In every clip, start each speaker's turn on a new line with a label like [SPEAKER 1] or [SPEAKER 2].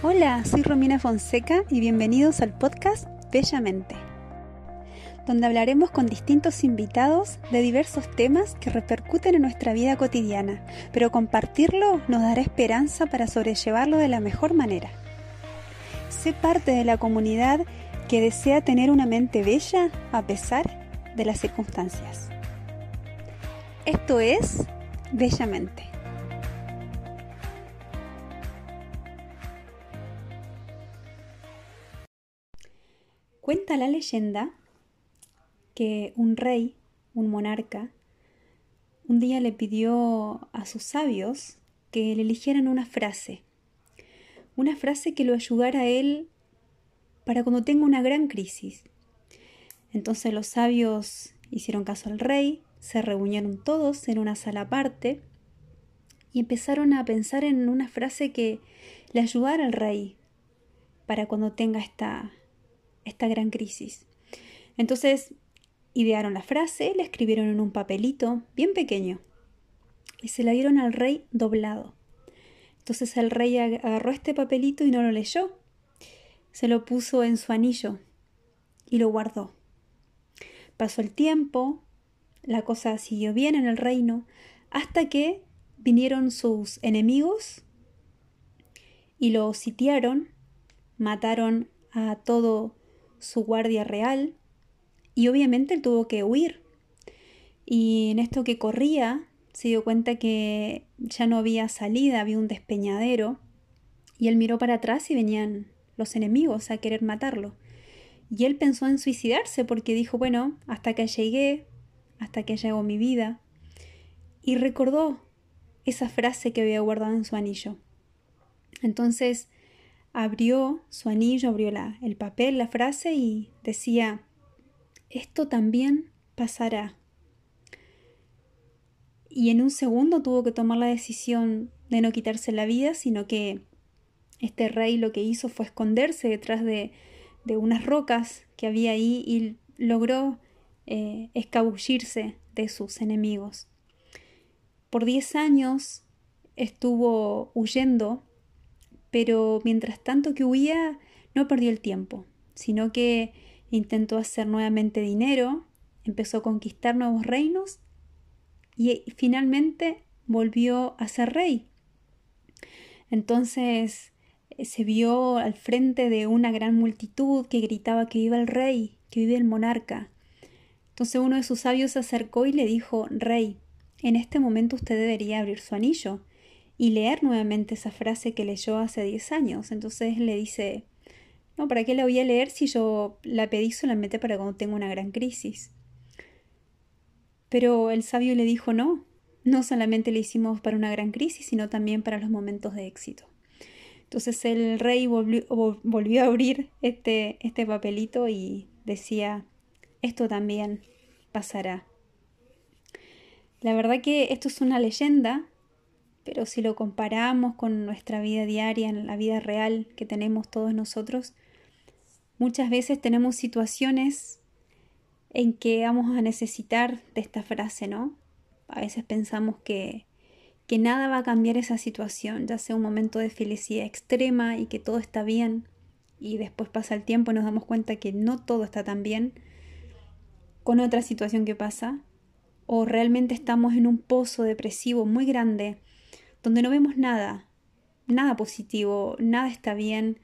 [SPEAKER 1] Hola, soy Romina Fonseca y bienvenidos al podcast Bellamente, donde hablaremos con distintos invitados de diversos temas que repercuten en nuestra vida cotidiana, pero compartirlo nos dará esperanza para sobrellevarlo de la mejor manera. Sé parte de la comunidad que desea tener una mente bella a pesar de las circunstancias. Esto es Bellamente. Cuenta la leyenda que un rey, un monarca, un día le pidió a sus sabios que le eligieran una frase, una frase que lo ayudara a él para cuando tenga una gran crisis. Entonces los sabios hicieron caso al rey, se reunieron todos en una sala aparte y empezaron a pensar en una frase que le ayudara al rey para cuando tenga esta esta gran crisis. Entonces, idearon la frase, la escribieron en un papelito bien pequeño y se la dieron al rey doblado. Entonces el rey agarró este papelito y no lo leyó. Se lo puso en su anillo y lo guardó. Pasó el tiempo, la cosa siguió bien en el reino, hasta que vinieron sus enemigos y lo sitiaron, mataron a todo su guardia real y obviamente él tuvo que huir. Y en esto que corría se dio cuenta que ya no había salida, había un despeñadero y él miró para atrás y venían los enemigos a querer matarlo. Y él pensó en suicidarse porque dijo, bueno, hasta que llegué, hasta que llegó mi vida. Y recordó esa frase que había guardado en su anillo. Entonces abrió su anillo, abrió la, el papel, la frase y decía, esto también pasará. Y en un segundo tuvo que tomar la decisión de no quitarse la vida, sino que este rey lo que hizo fue esconderse detrás de, de unas rocas que había ahí y logró eh, escabullirse de sus enemigos. Por diez años estuvo huyendo pero mientras tanto que huía no perdió el tiempo, sino que intentó hacer nuevamente dinero, empezó a conquistar nuevos reinos y finalmente volvió a ser rey. Entonces eh, se vio al frente de una gran multitud que gritaba que viva el rey, que vive el monarca. Entonces uno de sus sabios se acercó y le dijo, Rey, en este momento usted debería abrir su anillo y leer nuevamente esa frase que leyó hace 10 años. Entonces le dice, no, ¿para qué la voy a leer si yo la pedí solamente para cuando tengo una gran crisis? Pero el sabio le dijo, no, no solamente le hicimos para una gran crisis, sino también para los momentos de éxito. Entonces el rey volvió, volvió a abrir este, este papelito y decía, esto también pasará. La verdad que esto es una leyenda pero si lo comparamos con nuestra vida diaria, en la vida real que tenemos todos nosotros, muchas veces tenemos situaciones en que vamos a necesitar de esta frase, ¿no? A veces pensamos que, que nada va a cambiar esa situación, ya sea un momento de felicidad extrema y que todo está bien, y después pasa el tiempo y nos damos cuenta que no todo está tan bien con otra situación que pasa, o realmente estamos en un pozo depresivo muy grande donde no vemos nada, nada positivo, nada está bien,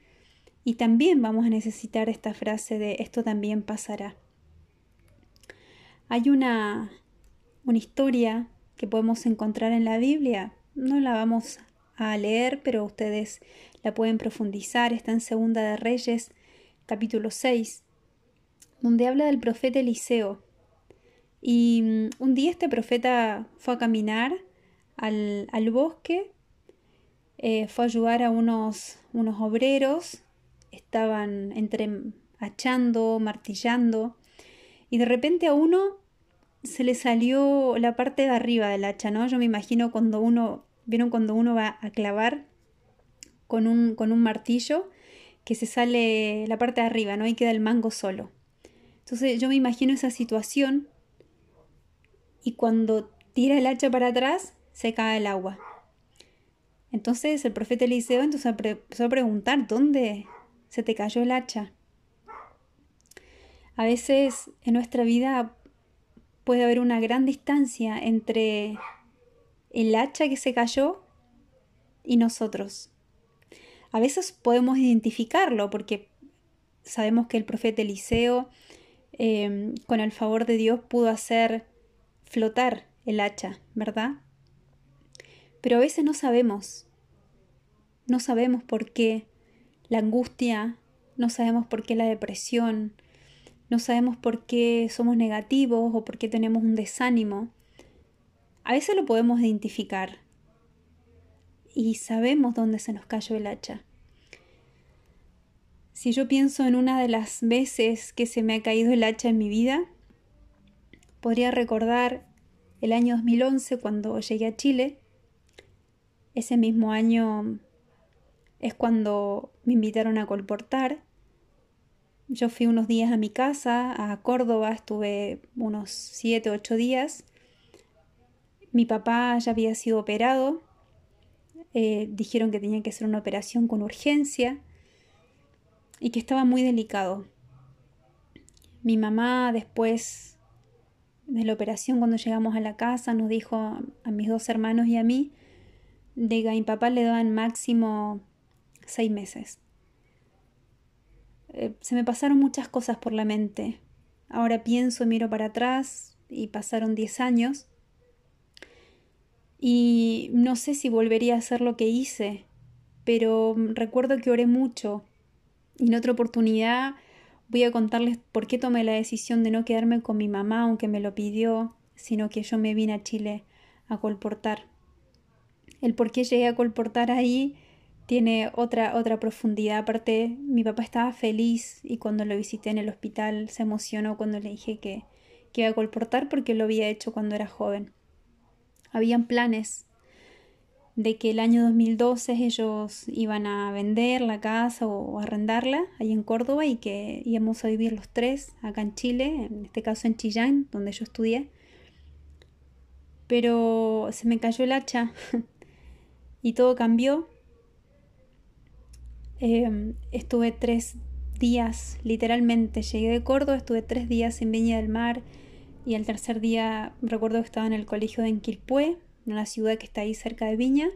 [SPEAKER 1] y también vamos a necesitar esta frase de esto también pasará. Hay una, una historia que podemos encontrar en la Biblia, no la vamos a leer, pero ustedes la pueden profundizar, está en Segunda de Reyes, capítulo 6, donde habla del profeta Eliseo. Y mm, un día este profeta fue a caminar al, al bosque, eh, fue a ayudar a unos, unos obreros, estaban entre hachando, martillando, y de repente a uno se le salió la parte de arriba del hacha, ¿no? Yo me imagino cuando uno, ¿vieron cuando uno va a clavar con un, con un martillo? que se sale la parte de arriba, ¿no? Y queda el mango solo. Entonces yo me imagino esa situación y cuando tira el hacha para atrás, se cae el agua. Entonces el profeta Eliseo entonces empezó a preguntar, ¿dónde se te cayó el hacha? A veces en nuestra vida puede haber una gran distancia entre el hacha que se cayó y nosotros. A veces podemos identificarlo porque sabemos que el profeta Eliseo, em, con el favor de Dios, pudo hacer flotar el hacha, ¿verdad? Pero a veces no sabemos. No sabemos por qué la angustia, no sabemos por qué la depresión, no sabemos por qué somos negativos o por qué tenemos un desánimo. A veces lo podemos identificar y sabemos dónde se nos cayó el hacha. Si yo pienso en una de las veces que se me ha caído el hacha en mi vida, podría recordar el año 2011 cuando llegué a Chile. Ese mismo año es cuando me invitaron a colportar yo fui unos días a mi casa, a Córdoba, estuve unos 7, 8 días. Mi papá ya había sido operado, eh, dijeron que tenía que hacer una operación con urgencia y que estaba muy delicado. Mi mamá después de la operación, cuando llegamos a la casa, nos dijo a mis dos hermanos y a mí de a mi papá le daban máximo seis meses. Eh, se me pasaron muchas cosas por la mente. Ahora pienso, miro para atrás y pasaron 10 años. Y no sé si volvería a hacer lo que hice, pero recuerdo que oré mucho. Y en otra oportunidad voy a contarles por qué tomé la decisión de no quedarme con mi mamá, aunque me lo pidió, sino que yo me vine a Chile a colportar. El por qué llegué a colportar ahí tiene otra, otra profundidad. Aparte, mi papá estaba feliz y cuando lo visité en el hospital se emocionó cuando le dije que, que iba a colportar porque lo había hecho cuando era joven. Habían planes de que el año 2012 ellos iban a vender la casa o arrendarla ahí en Córdoba y que íbamos a vivir los tres acá en Chile, en este caso en Chillán, donde yo estudié. Pero se me cayó el hacha y todo cambió Em, estuve tres días, literalmente, llegué de Córdoba, estuve tres días en Viña del Mar y el tercer día recuerdo que estaba en el colegio de Enquilpué, una ciudad que está ahí cerca de Viña,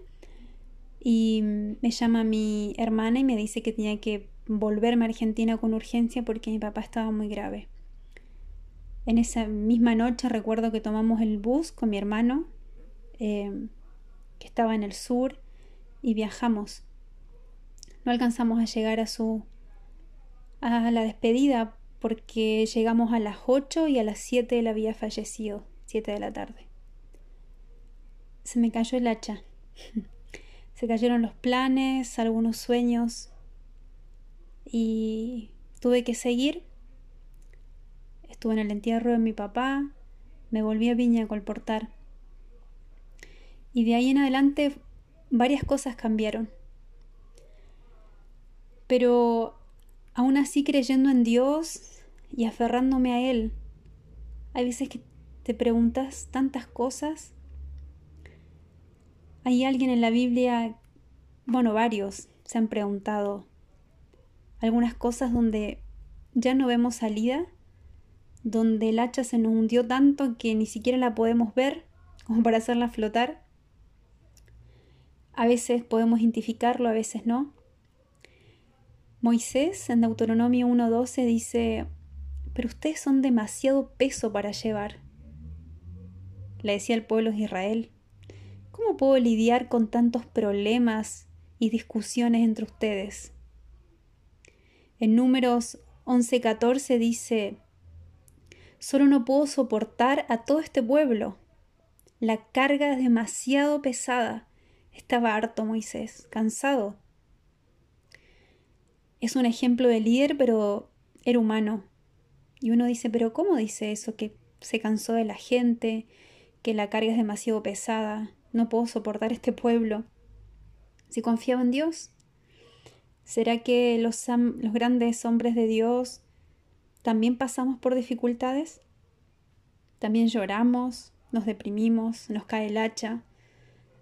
[SPEAKER 1] y me llama mi hermana y me dice que tenía que volverme a Argentina con urgencia porque mi papá estaba muy grave. En esa misma noche recuerdo que tomamos el bus con mi hermano, em, que estaba en el sur, y viajamos no alcanzamos a llegar a su a la despedida porque llegamos a las 8 y a las 7 él había fallecido, 7 de la tarde. Se me cayó el hacha. Se cayeron los planes, algunos sueños y tuve que seguir. Estuve en el entierro de mi papá, me volví a Viña a colportar. Y de ahí en adelante varias cosas cambiaron pero aún así creyendo en Dios y aferrándome a Él. Hay veces que te preguntas tantas cosas. Hay alguien en la Biblia, bueno, varios se han preguntado algunas cosas donde ya no vemos salida, donde el hacha se nos hundió tanto que ni siquiera la podemos ver como para hacerla flotar. A veces podemos identificarlo, a veces no. Moisés en Deuteronomio 1.12 dice, pero ustedes son demasiado peso para llevar. Le decía al pueblo de Israel, ¿cómo puedo lidiar con tantos problemas y discusiones entre ustedes? En números 11.14 dice, solo no puedo soportar a todo este pueblo. La carga es demasiado pesada. Estaba harto Moisés, cansado es un ejemplo de líder, pero era humano. Y uno dice, pero ¿cómo dice eso? Que se cansó de la gente, que la carga es demasiado pesada, no puedo soportar este pueblo. Si confiaba en Dios, ¿será que los, los grandes hombres de Dios también pasamos por dificultades? También lloramos, nos deprimimos, nos cae el hacha.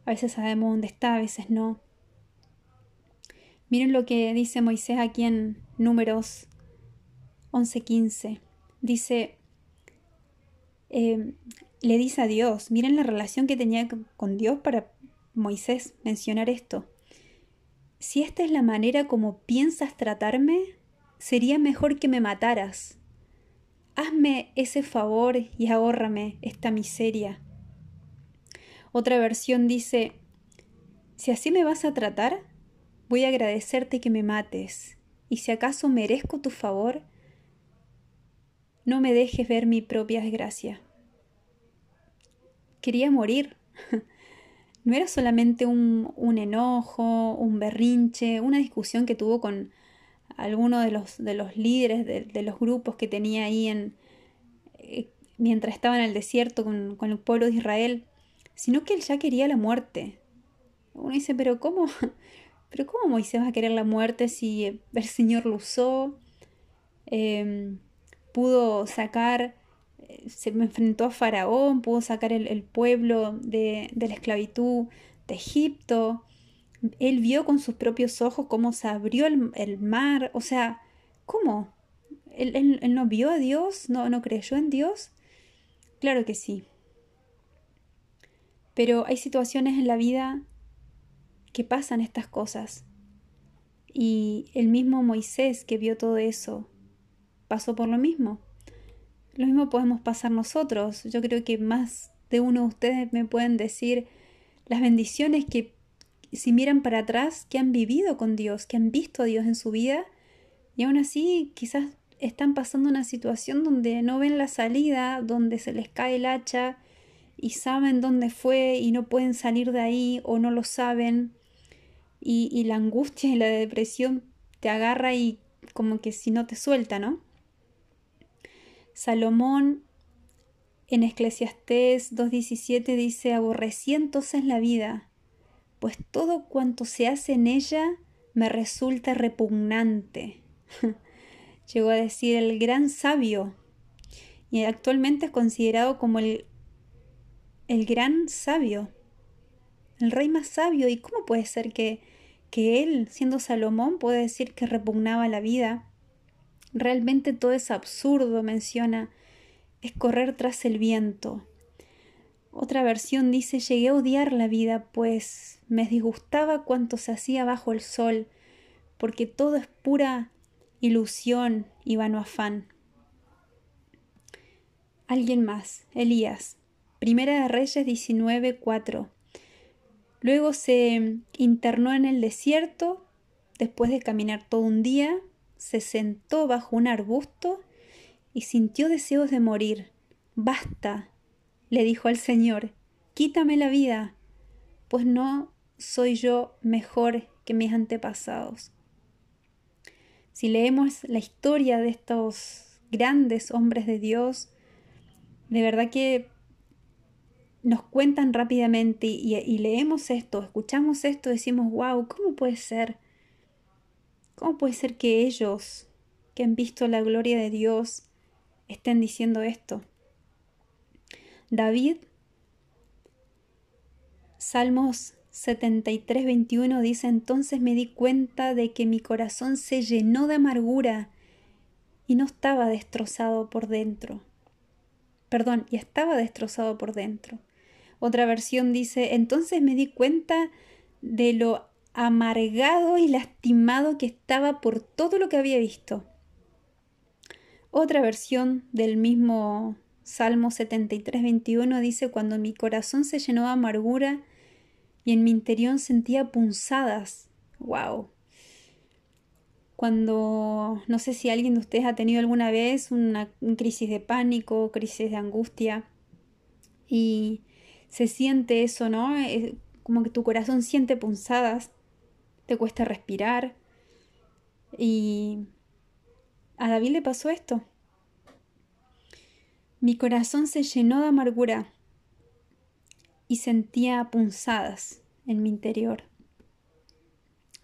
[SPEAKER 1] A veces sabemos dónde está, a veces no. Miren lo que dice Moisés aquí en números 11:15. Dice, eh, le dice a Dios, miren la relación que tenía con Dios para Moisés mencionar esto. Si esta es la manera como piensas tratarme, sería mejor que me mataras. Hazme ese favor y ahórrame esta miseria. Otra versión dice, si así me vas a tratar, voy a agradecerte que me mates, y si acaso merezco tu favor, no me dejes ver mi propia desgracia. Quería morir. No era solamente un, enojo, un berrinche, una discusión que tuvo con alguno de los, de los líderes de, los grupos que tenía ahí en, eh, mientras estaba en el desierto con el pueblo de Israel, sino que él ya quería la muerte. Uno dice, pero ¿cómo? Pero ¿cómo Moisés va a querer la muerte si el Señor lo usó? Em, pudo sacar, eh, se enfrentó a Faraón, pudo sacar el, pueblo de, la esclavitud de Egipto. Él vio con sus propios ojos cómo se abrió el, mar. O sea, ¿cómo? ¿Él, no vio a Dios? ¿No, ¿No creyó en Dios? Claro que sí. Pero hay situaciones en la vida que pasan estas cosas. Y el mismo Moisés que vio todo eso pasó por lo mismo. Lo mismo podemos pasar nosotros. Yo creo que más de uno de ustedes me pueden decir las bendiciones que si miran para atrás, que han vivido con Dios, que han visto a Dios en su vida y aún así quizás están pasando una situación donde no ven la salida, donde se les cae el hacha y saben dónde fue y no pueden salir de ahí o no lo saben y, la angustia y la depresión te agarra y como que si no te suelta, ¿no? Salomón en Eclesiastés 2.17 dice, aborrecí entonces la vida, pues todo cuanto se hace en ella me resulta repugnante. Llegó a decir el gran sabio y actualmente es considerado como el, el gran sabio el rey más sabio. ¿Y cómo puede ser que, que él, siendo Salomón, puede decir que repugnaba la vida? Realmente todo es absurdo, menciona, es correr tras el viento. Otra versión dice, llegué a odiar la vida, pues me disgustaba cuanto se hacía bajo el sol, porque todo es pura ilusión y vano afán. Alguien más, Elías. Primera de Reyes 19, 4. Luego se internó en el desierto, después de caminar todo un día, se sentó bajo un arbusto y sintió deseos de morir. Basta, le dijo al Señor, quítame la vida, pues no soy yo mejor que mis antepasados. Si leemos la historia de estos grandes hombres de Dios, de verdad que nos cuentan rápidamente y, leemos esto, escuchamos esto, decimos, wow, ¿cómo puede ser? ¿Cómo puede ser que ellos, que han visto la gloria de Dios, estén diciendo esto? David, Salmos 73, 21 dice, entonces me di cuenta de que mi corazón se llenó de amargura y no estaba destrozado por dentro. Perdón, y estaba destrozado por dentro. Otra versión dice, entonces me di cuenta de lo amargado y lastimado que estaba por todo lo que había visto. Otra versión del mismo Salmo 73, 21 dice, cuando mi corazón se llenó de amargura y en mi interior sentía punzadas. ¡Wow! Cuando, no sé si alguien de ustedes ha tenido alguna vez una, crisis de pánico, crisis de angustia, y se siente eso, ¿no? Como que tu corazón siente punzadas, te cuesta respirar. Y a David le pasó esto. Mi corazón se llenó de amargura y sentía punzadas en mi interior.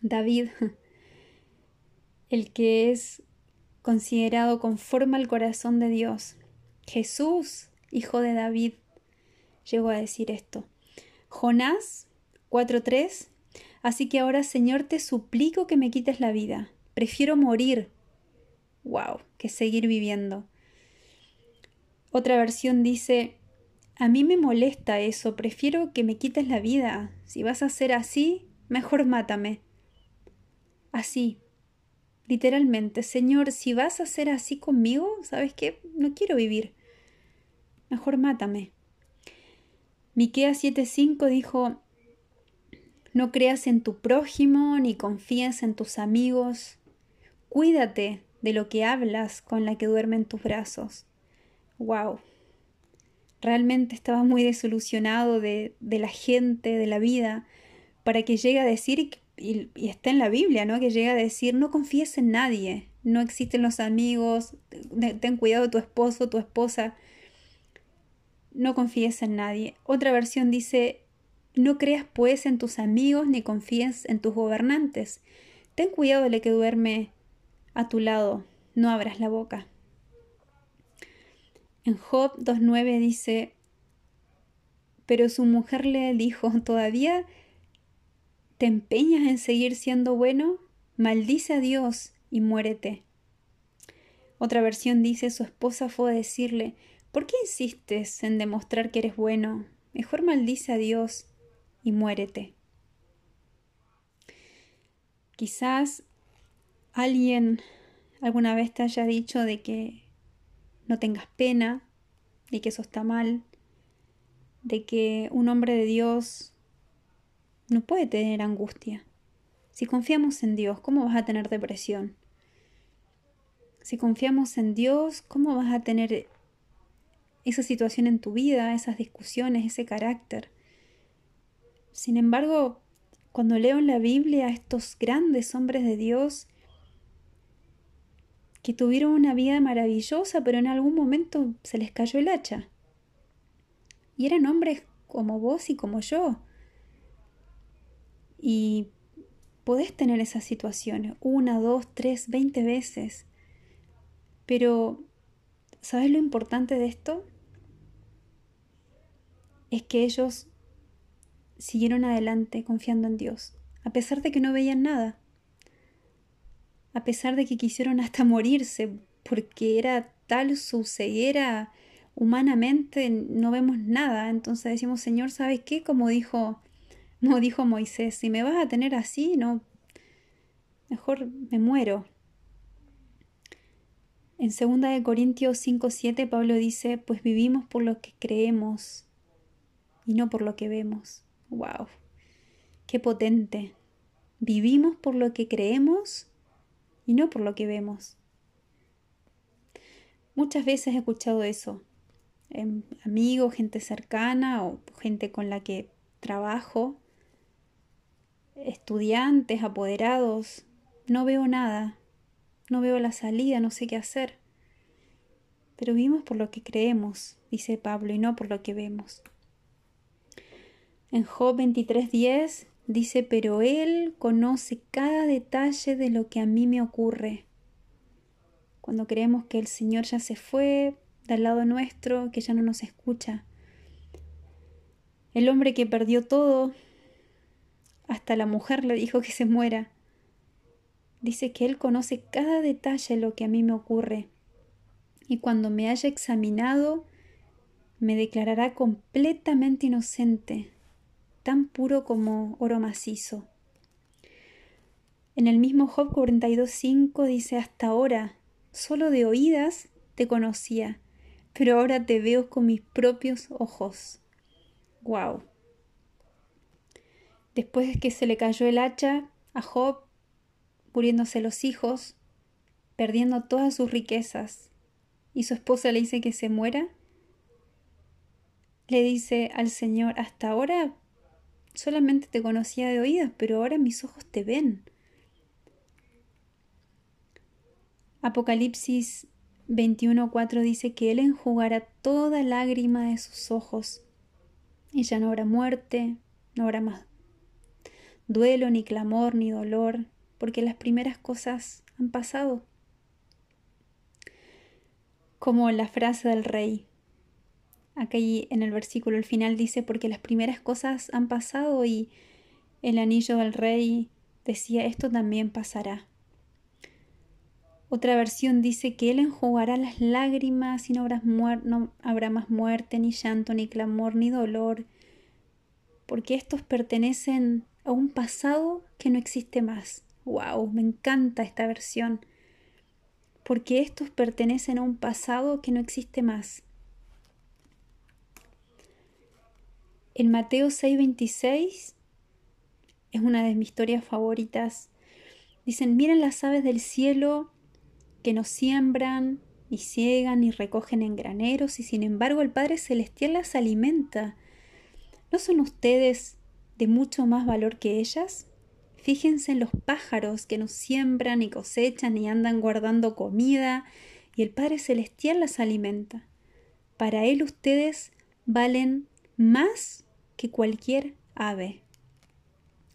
[SPEAKER 1] David, el que es considerado conforme al corazón de Dios, Jesús, hijo de David, llegó a decir esto. Jonás 4.3. Así que ahora, Señor, te suplico que me quites la vida. Prefiero morir. ¡Wow! Que seguir viviendo. Otra versión dice, a mí me molesta eso, prefiero que me quites la vida. Si vas a ser así, mejor mátame. Así, literalmente, Señor, si vas a ser así conmigo, ¿sabes qué? No quiero vivir. Mejor mátame. Miqueas 7:5 dijo: No creas en tu prójimo ni confíes en tus amigos. Cuídate de lo que hablas con la que duerme en tus brazos. Wow. Realmente estaba muy desilusionado de, de la gente, de la vida, para que llegue a decir, y, y, está en la Biblia, ¿no? Que llegue a decir, no confíes en nadie, no existen los amigos, ten cuidado de tu esposo, tu esposa no confíes en nadie. Otra versión dice, no creas pues en tus amigos ni confíes en tus gobernantes. Ten cuidado de que duerme a tu lado, no abras la boca. En Job 2.9 dice, pero su mujer le dijo, ¿todavía te empeñas en seguir siendo bueno? Maldice a Dios y muérete. Otra versión dice, su esposa fue a decirle, ¿Por qué insistes en demostrar que eres bueno? Mejor maldice a Dios y muérete. Quizás alguien alguna vez te haya dicho de que no tengas pena, de que eso está mal, de que un hombre de Dios no puede tener angustia. Si confiamos en Dios, ¿cómo vas a tener depresión? Si confiamos en Dios, ¿cómo vas a tener esa situación en tu vida, esas discusiones, ese carácter. Sin embargo, cuando leo en la Biblia a estos grandes hombres de Dios que tuvieron una vida maravillosa, pero en algún momento se les cayó el hacha. Y eran hombres como vos y como yo. Y podés tener esas situaciones una, dos, tres, veinte veces. Pero, ¿sabes lo importante de esto? Es que ellos siguieron adelante confiando en Dios, a pesar de que no veían nada, a pesar de que quisieron hasta morirse, porque era tal su ceguera humanamente, no vemos nada. Entonces decimos, Señor, ¿sabes qué? Como dijo, no dijo Moisés, si me vas a tener así, no, mejor me muero. En 2 Corintios 5:7 Pablo dice, pues vivimos por lo que creemos y no por lo que vemos. ¡Wow! ¡Qué potente! Vivimos por lo que creemos y no por lo que vemos. Muchas veces he escuchado eso. Amigos, gente cercana o gente con la que trabajo, estudiantes, apoderados. No veo nada, no veo la salida, no sé qué hacer. Pero vivimos por lo que creemos, dice Pablo, y no por lo que vemos. En Job 23:10 dice, pero Él conoce cada detalle de lo que a mí me ocurre. Cuando creemos que el Señor ya se fue del lado nuestro, que ya no nos escucha. El hombre que perdió todo, hasta la mujer le dijo que se muera. Dice que Él conoce cada detalle de lo que a mí me ocurre. Y cuando me haya examinado, me declarará completamente inocente tan puro como oro macizo. En el mismo Job 42.5 dice, hasta ahora, solo de oídas te conocía, pero ahora te veo con mis propios ojos. ¡Wow! Después de que se le cayó el hacha a Job, muriéndose los hijos, perdiendo todas sus riquezas, y su esposa le dice que se muera, le dice al Señor, hasta ahora Solamente te conocía de oídas, pero ahora mis ojos te ven. Apocalipsis 21:4 dice que Él enjugará toda lágrima de sus ojos. Y ya no habrá muerte, no habrá más duelo, ni clamor, ni dolor, porque las primeras cosas han pasado. Como la frase del rey, Aquí en el versículo al final dice, porque las primeras cosas han pasado y, el anillo del rey decía esto también pasará. Otra versión dice que Él enjugará las lágrimas y no habrá, no habrá más muerte, ni llanto, ni clamor, ni dolor, porque estos pertenecen a un pasado que no existe más. ¡Wow! Me encanta esta versión. Porque estos pertenecen a un pasado que no existe más. En Mateo 6:26 es una de mis historias favoritas. Dicen, miren las aves del cielo que no siembran, ni ciegan, ni recogen en graneros, y sin embargo el Padre Celestial las alimenta. ¿No son ustedes de mucho más valor que ellas? Fíjense en los pájaros que no siembran, ni cosechan, ni andan guardando comida, y el Padre Celestial las alimenta. Para Él ustedes valen más que cualquier ave.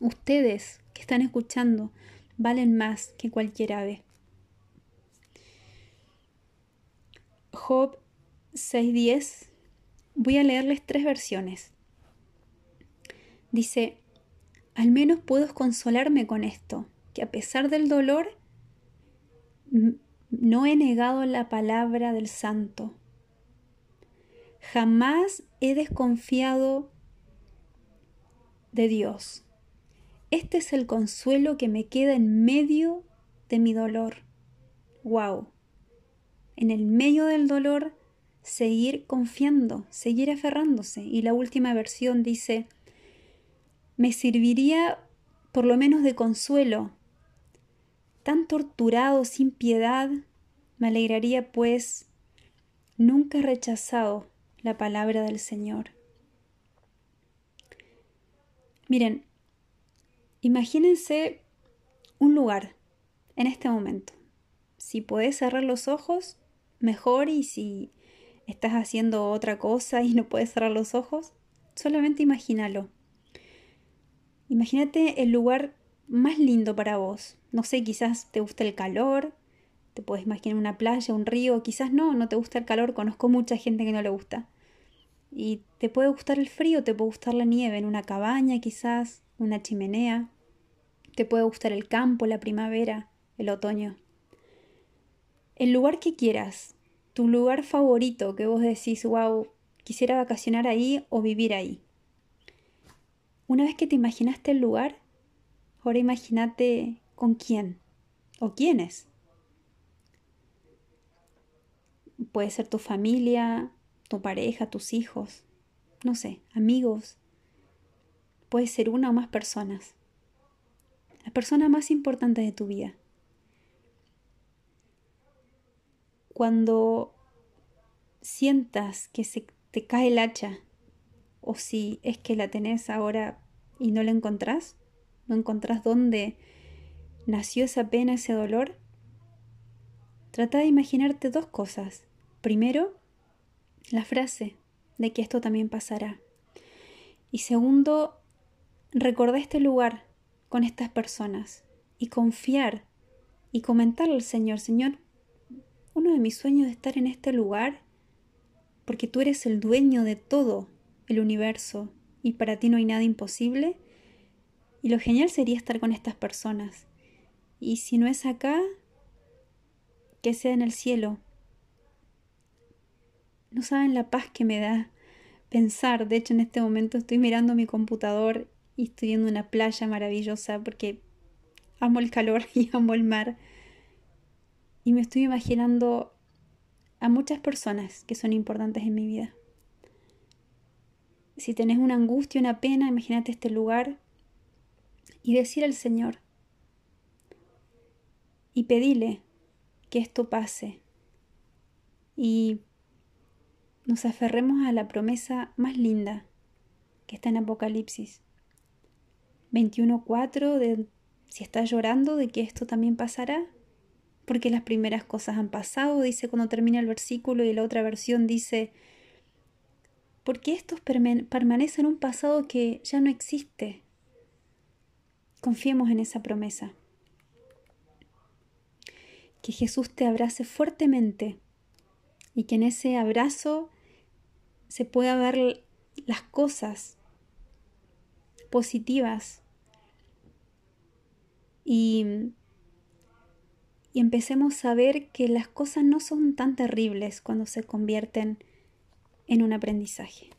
[SPEAKER 1] Ustedes que están escuchando valen más que cualquier ave. Job 6.10. Voy a leerles tres versiones. Dice, al menos puedo consolarme con esto, que a pesar del dolor, no he negado la palabra del santo. Jamás he desconfiado de Dios. Este es el consuelo que me queda en medio de mi dolor. ¡Wow! En el medio del dolor, seguir confiando, seguir aferrándose. Y la última versión dice, me serviría por lo menos de consuelo. Tan torturado sin piedad, me alegraría pues nunca he rechazado la palabra del Señor. Miren, imagínense un lugar en este momento. Si podés cerrar los ojos, mejor y si estás haciendo otra cosa y no puedes cerrar los ojos, solamente imagínalo. Imagínate el lugar más lindo para vos. No sé, quizás te gusta el calor, te puedes imaginar una playa, un río, quizás no, no te gusta el calor, conozco mucha gente que no le gusta. Y te puede gustar el frío, te puede gustar la nieve en una cabaña quizás, una chimenea. Te puede gustar el campo, la primavera, el otoño. El lugar que quieras, tu lugar favorito que vos decís, wow, quisiera vacacionar ahí o vivir ahí. Una vez que te imaginaste el lugar, ahora imagínate con quién o quiénes. Puede ser tu familia, tu pareja, tus hijos, no sé, amigos. Puede ser una o más personas. La persona más importante de tu vida. Cuando sientas que se te cae el hacha, o si es que la tenés ahora y no la encontrás, no encontrás dónde nació esa pena, ese dolor, trata de imaginarte dos cosas. Primero, la frase de que esto también pasará. Y segundo, recordar este lugar con estas personas y confiar y comentarle al Señor, Señor, uno de mis sueños es estar en este lugar porque tú eres el dueño de todo el universo y para ti no hay nada imposible. Y lo genial sería estar con estas personas. Y si no es acá, que sea en el cielo, no saben la paz que me da pensar. De hecho, en este momento estoy mirando mi computador y estoy viendo una playa maravillosa porque amo el calor y amo el mar. Y me estoy imaginando a muchas personas que son importantes en mi vida. Si tenés una angustia, una pena, imagínate este lugar y decir al Señor y pedile que esto pase. Y nos aferremos a la promesa más linda que está en Apocalipsis 21.4 de si estás llorando de que esto también pasará, porque las primeras cosas han pasado, dice cuando termina el versículo y la otra versión dice, porque estos permanecen en un pasado que ya no existe. Confiemos en esa promesa. Que Jesús te abrace fuertemente y que en ese abrazo se pueda ver las cosas positivas y, y, empecemos a ver que las cosas no son tan terribles cuando se convierten en un aprendizaje.